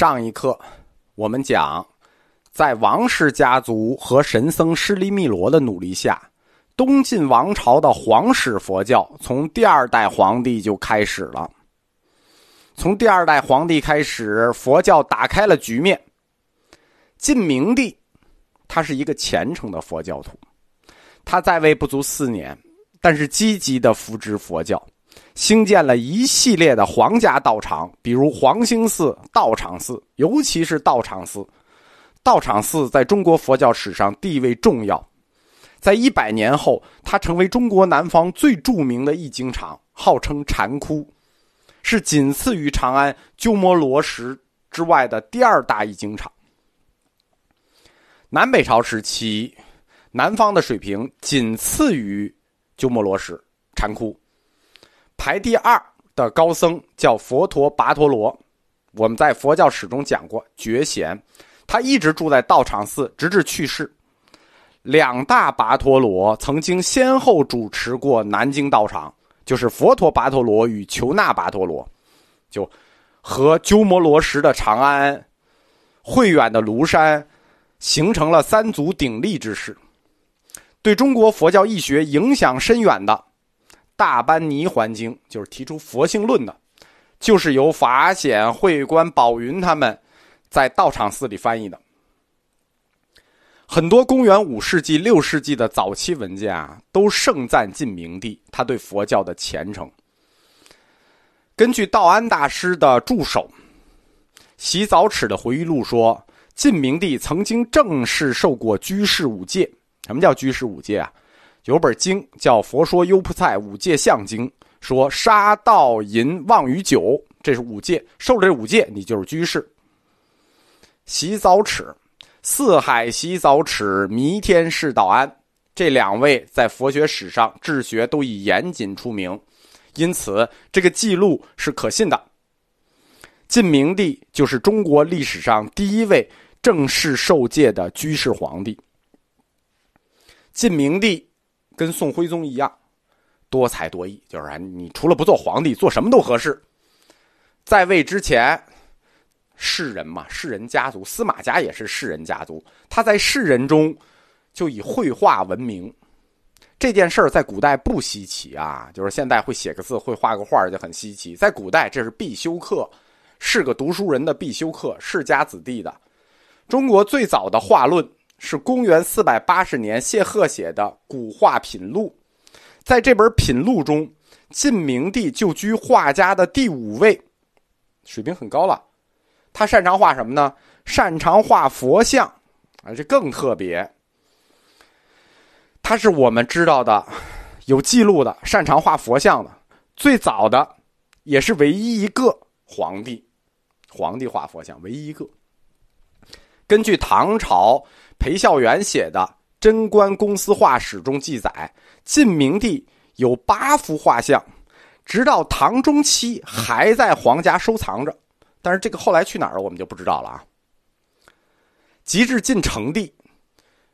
上一课，我们讲，在王氏家族和神僧释利密罗的努力下，东晋王朝的皇室佛教从第二代皇帝就开始了。从第二代皇帝开始，佛教打开了局面。晋明帝，他是一个虔诚的佛教徒，他在位不足四年，但是积极的扶植佛教。兴建了一系列的皇家道场，比如黄兴寺、道场寺，尤其是道场寺。道场寺在中国佛教史上地位重要，在一百年后，它成为中国南方最著名的译经场，号称禅窟，是仅次于长安鸠摩罗什之外的第二大译经场。南北朝时期，南方的水平仅次于鸠摩罗什禅窟。排第二的高僧叫佛陀跋陀罗，我们在佛教史中讲过觉贤，他一直住在道场寺，直至去世。两大跋陀罗曾经先后主持过南京道场，就是佛陀跋陀罗与求那跋陀罗，就和鸠摩罗什的长安、慧远的庐山，形成了三足鼎立之势，对中国佛教义学影响深远的。大班尼环经就是提出佛性论的，就是由法显、慧观、宝云他们在道场寺里翻译的。很多公元五世纪、六世纪的早期文件啊，都盛赞晋明帝他对佛教的虔诚。根据道安大师的助手洗澡尺的回忆录说，晋明帝曾经正式受过居士五戒。什么叫居士五戒啊？有本经叫《佛说优婆塞五戒相经》，说杀盗淫妄语酒，这是五戒。受了这五戒，你就是居士。洗澡尺，四海洗澡尺，弥天是道安。这两位在佛学史上治学都以严谨出名，因此这个记录是可信的。晋明帝就是中国历史上第一位正式受戒的居士皇帝。晋明帝。跟宋徽宗一样，多才多艺，就是你除了不做皇帝，做什么都合适。在位之前，士人嘛，士人家族，司马家也是士人家族。他在士人中就以绘画闻名。这件事儿在古代不稀奇啊，就是现在会写个字，会画个画就很稀奇。在古代，这是必修课，是个读书人的必修课，世家子弟的。中国最早的画论。是公元四百八十年谢赫写的《古画品录》，在这本品录中，晋明帝就居画家的第五位，水平很高了。他擅长画什么呢？擅长画佛像，啊，这更特别。他是我们知道的有记录的擅长画佛像的最早的，也是唯一一个皇帝，皇帝画佛像唯一一个。根据唐朝。裴孝元写的《贞观公司画史》中记载，晋明帝有八幅画像，直到唐中期还在皇家收藏着。但是这个后来去哪儿了，我们就不知道了啊。及至晋成帝，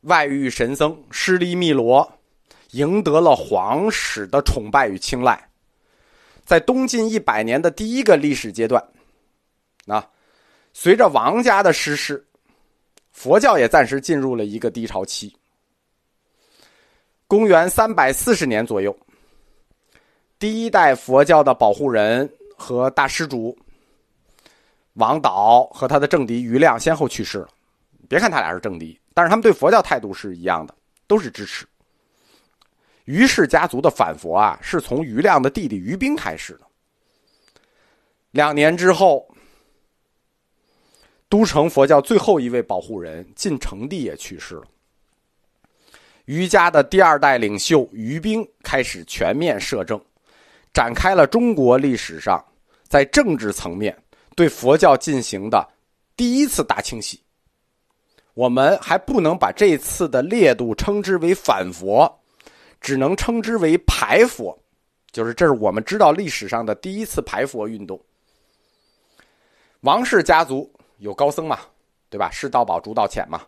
外遇神僧释利密罗赢得了皇室的崇拜与青睐，在东晋一百年的第一个历史阶段，啊，随着王家的失势。佛教也暂时进入了一个低潮期。公元三百四十年左右，第一代佛教的保护人和大施主王导和他的政敌余亮先后去世了。别看他俩是政敌，但是他们对佛教态度是一样的，都是支持。于氏家族的反佛啊，是从余亮的弟弟余兵开始的。两年之后。都城佛教最后一位保护人晋成帝也去世了。于家的第二代领袖于兵开始全面摄政，展开了中国历史上在政治层面对佛教进行的第一次大清洗。我们还不能把这次的烈度称之为反佛，只能称之为排佛，就是这是我们知道历史上的第一次排佛运动。王氏家族。有高僧嘛，对吧？释道宝、竺道潜嘛，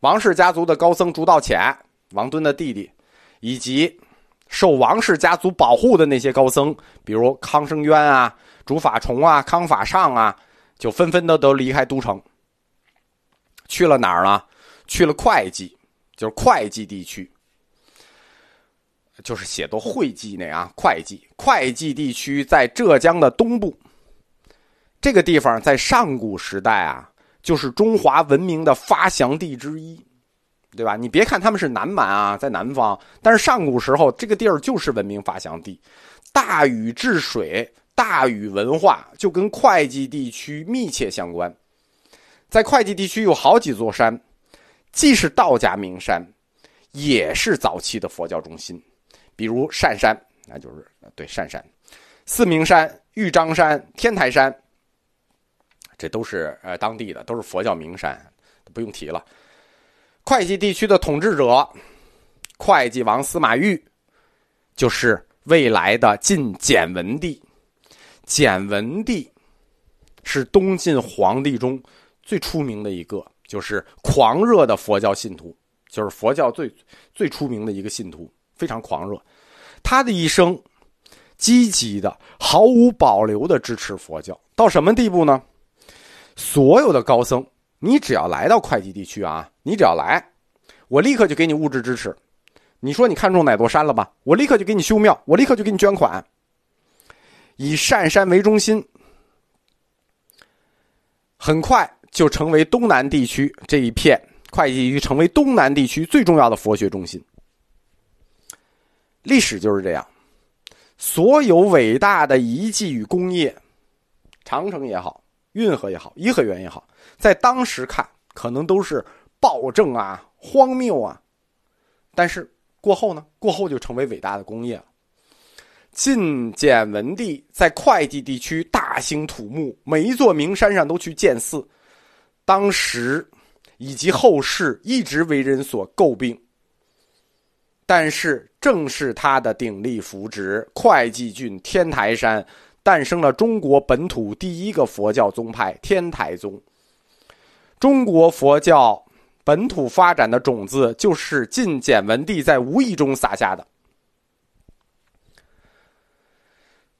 王氏家族的高僧竺道潜，王敦的弟弟，以及受王氏家族保护的那些高僧，比如康生渊啊、竺法崇啊、康法上啊，就纷纷的都离开都城，去了哪儿呢？去了会稽，就是会稽地区，就是写作会稽那啊，会稽，会稽地区在浙江的东部。这个地方在上古时代啊，就是中华文明的发祥地之一，对吧？你别看他们是南蛮啊，在南方，但是上古时候这个地儿就是文明发祥地，大禹治水。大禹文化就跟会稽地区密切相关，在会稽地区有好几座山，既是道家名山，也是早期的佛教中心，比如善山，那就是对善山、四明山、玉章山、天台山，这都是呃当地的，都是佛教名山，不用提了。会稽地区的统治者，会稽王司马昱，就是未来的晋简文帝。简文帝是东晋皇帝中最出名的一个，就是狂热的佛教信徒，就是佛教最最出名的一个信徒，非常狂热。他的一生积极的、毫无保留的支持佛教，到什么地步呢？所有的高僧，你只要来到会稽地区啊，你只要来，我立刻就给你物质支持。你说你看中哪座山了吧？我立刻就给你修庙，我立刻就给你捐款。以善山为中心，很快就成为东南地区这一片会稽地区成为东南地区最重要的佛学中心。历史就是这样，所有伟大的遗迹与工业，长城也好，运河也好，颐和园也好，在当时看可能都是暴政啊、荒谬啊，但是过后呢？过后就成为伟大的工业了。晋简文帝在会稽地区大兴土木，每一座名山上都去建寺。当时以及后世一直为人所诟病。但是正是他的鼎力扶植，会稽郡天台山诞生了中国本土第一个佛教宗派——天台宗。中国佛教本土发展的种子，就是晋简文帝在无意中撒下的。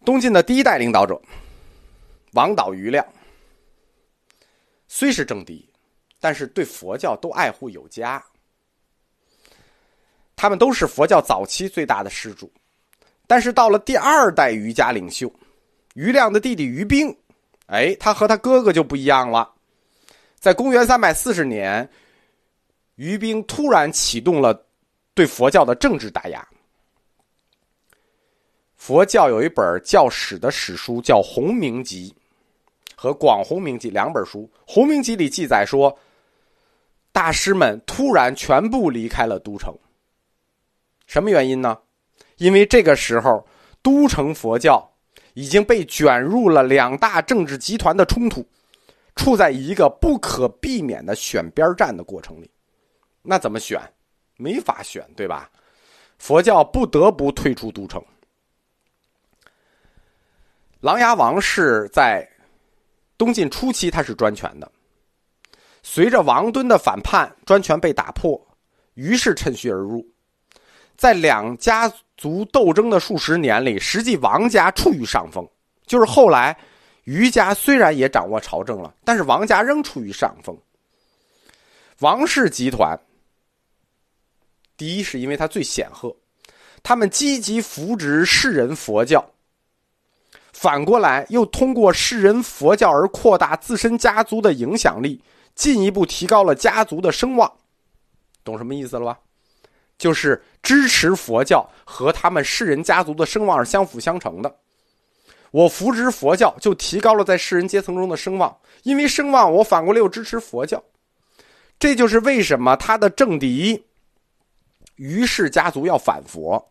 东晋的第一代领导者王导、余亮，虽是政敌，但是对佛教都爱护有加。他们都是佛教早期最大的施主，但是到了第二代瑜伽领袖余亮的弟弟余兵，哎，他和他哥哥就不一样了。在公元三百四十年，余兵突然启动了对佛教的政治打压。佛教有一本教史的史书，叫《洪明集》和《广洪明集》两本书。《洪明集》里记载说，大师们突然全部离开了都城。什么原因呢？因为这个时候都城佛教已经被卷入了两大政治集团的冲突，处在一个不可避免的选边站的过程里。那怎么选？没法选，对吧？佛教不得不退出都城。琅琊王氏在东晋初期，他是专权的。随着王敦的反叛，专权被打破，于是趁虚而入。在两家族斗争的数十年里，实际王家处于上风。就是后来，余家虽然也掌握朝政了，但是王家仍处于上风。王氏集团，第一是因为他最显赫，他们积极扶植世人佛教。反过来，又通过世人佛教而扩大自身家族的影响力，进一步提高了家族的声望。懂什么意思了吧？就是支持佛教和他们世人家族的声望是相辅相成的。我扶植佛教，就提高了在世人阶层中的声望，因为声望，我反过来又支持佛教。这就是为什么他的政敌于氏家族要反佛。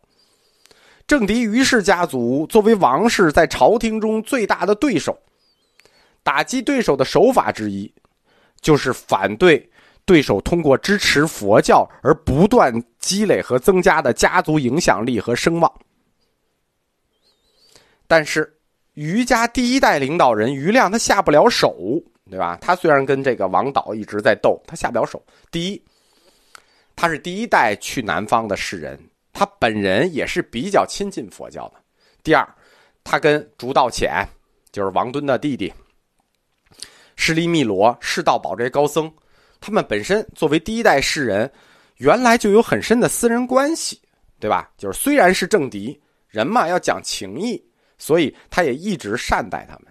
政敌于氏家族作为王室在朝廷中最大的对手，打击对手的手法之一，就是反对对手通过支持佛教而不断积累和增加的家族影响力和声望。但是，于家第一代领导人于亮他下不了手，对吧？他虽然跟这个王导一直在斗，他下不了手。第一，他是第一代去南方的士人。他本人也是比较亲近佛教的。第二，他跟竺道潜，就是王敦的弟弟，施利密罗、释道宝这些高僧，他们本身作为第一代士人，原来就有很深的私人关系，对吧？就是虽然是政敌，人嘛要讲情义，所以他也一直善待他们。